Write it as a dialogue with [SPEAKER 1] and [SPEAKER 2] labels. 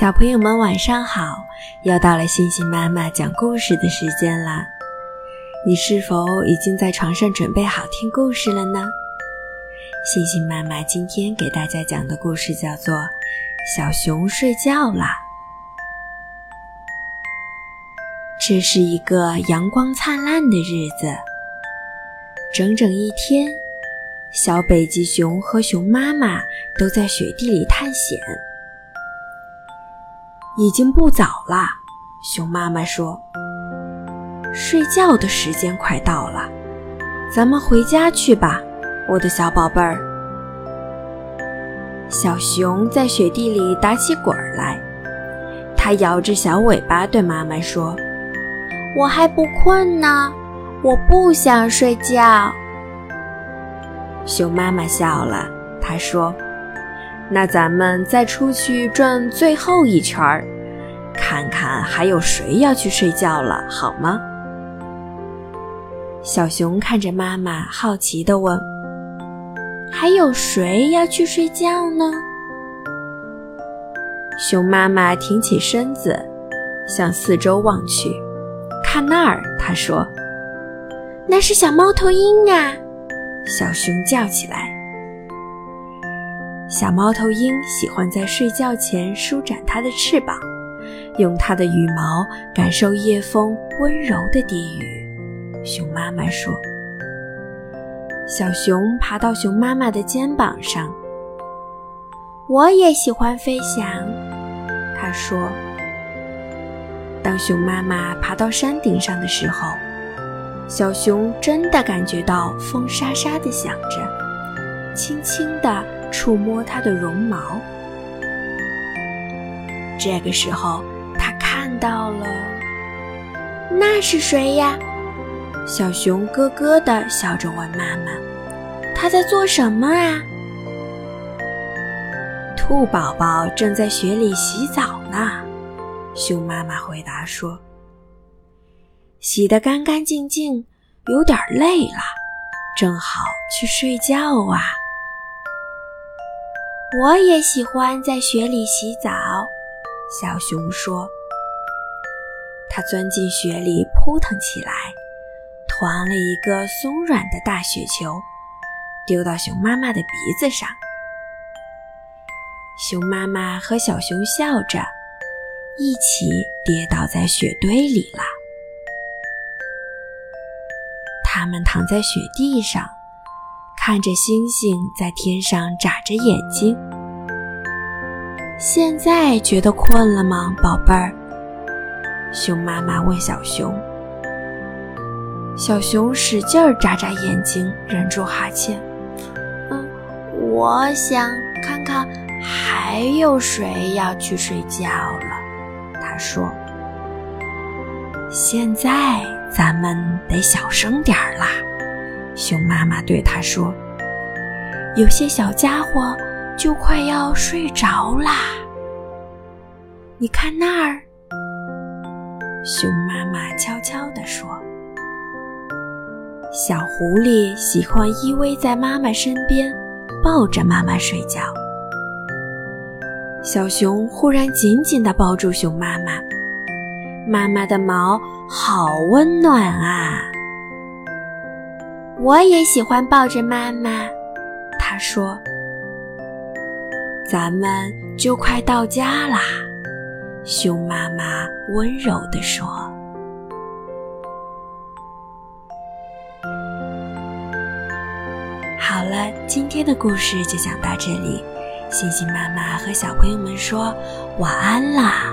[SPEAKER 1] 小朋友们晚上好，又到了星星妈妈讲故事的时间了。你是否已经在床上准备好听故事了呢？星星妈妈今天给大家讲的故事叫做《小熊睡觉啦》。这是一个阳光灿烂的日子，整整一天，小北极熊和熊妈妈都在雪地里探险。已经不早了，熊妈妈说：“睡觉的时间快到了，咱们回家去吧，我的小宝贝儿。”小熊在雪地里打起滚来，它摇着小尾巴对妈妈说：“
[SPEAKER 2] 我还不困呢，我不想睡觉。”
[SPEAKER 1] 熊妈妈笑了，她说。那咱们再出去转最后一圈儿，看看还有谁要去睡觉了，好吗？小熊看着妈妈，好奇地问：“
[SPEAKER 2] 还有谁要去睡觉呢？”
[SPEAKER 1] 熊妈妈挺起身子，向四周望去，看那儿，她说：“
[SPEAKER 2] 那是小猫头鹰啊！”
[SPEAKER 1] 小熊叫起来。小猫头鹰喜欢在睡觉前舒展它的翅膀，用它的羽毛感受夜风温柔的低语。熊妈妈说：“小熊爬到熊妈妈的肩膀上，
[SPEAKER 2] 我也喜欢飞翔。”
[SPEAKER 1] 它说。当熊妈妈爬到山顶上的时候，小熊真的感觉到风沙沙的响着，轻轻的。触摸它的绒毛。这个时候，他看到了，
[SPEAKER 2] 那是谁呀？
[SPEAKER 1] 小熊咯咯地笑着问妈妈：“
[SPEAKER 2] 他在做什么啊？”
[SPEAKER 1] 兔宝宝正在雪里洗澡呢。熊妈妈回答说：“洗得干干净净，有点累了，正好去睡觉啊。”
[SPEAKER 2] 我也喜欢在雪里洗澡，小熊说。
[SPEAKER 1] 它钻进雪里扑腾起来，团了一个松软的大雪球，丢到熊妈妈的鼻子上。熊妈妈和小熊笑着，一起跌倒在雪堆里了。他们躺在雪地上。看着星星在天上眨着眼睛，现在觉得困了吗，宝贝儿？熊妈妈问小熊。小熊使劲儿眨眨眼睛，忍住哈欠。
[SPEAKER 2] 嗯，我想看看还有谁要去睡觉了。
[SPEAKER 1] 他说：“现在咱们得小声点儿啦。”熊妈妈对他说：“有些小家伙就快要睡着啦。你看那儿。”熊妈妈悄悄地说：“小狐狸喜欢依偎在妈妈身边，抱着妈妈睡觉。”小熊忽然紧紧地抱住熊妈妈，妈妈的毛好温暖啊！
[SPEAKER 2] 我也喜欢抱着妈妈，
[SPEAKER 1] 他说：“咱们就快到家啦。”熊妈妈温柔地说：“好了，今天的故事就讲到这里。星星妈妈和小朋友们说晚安啦。”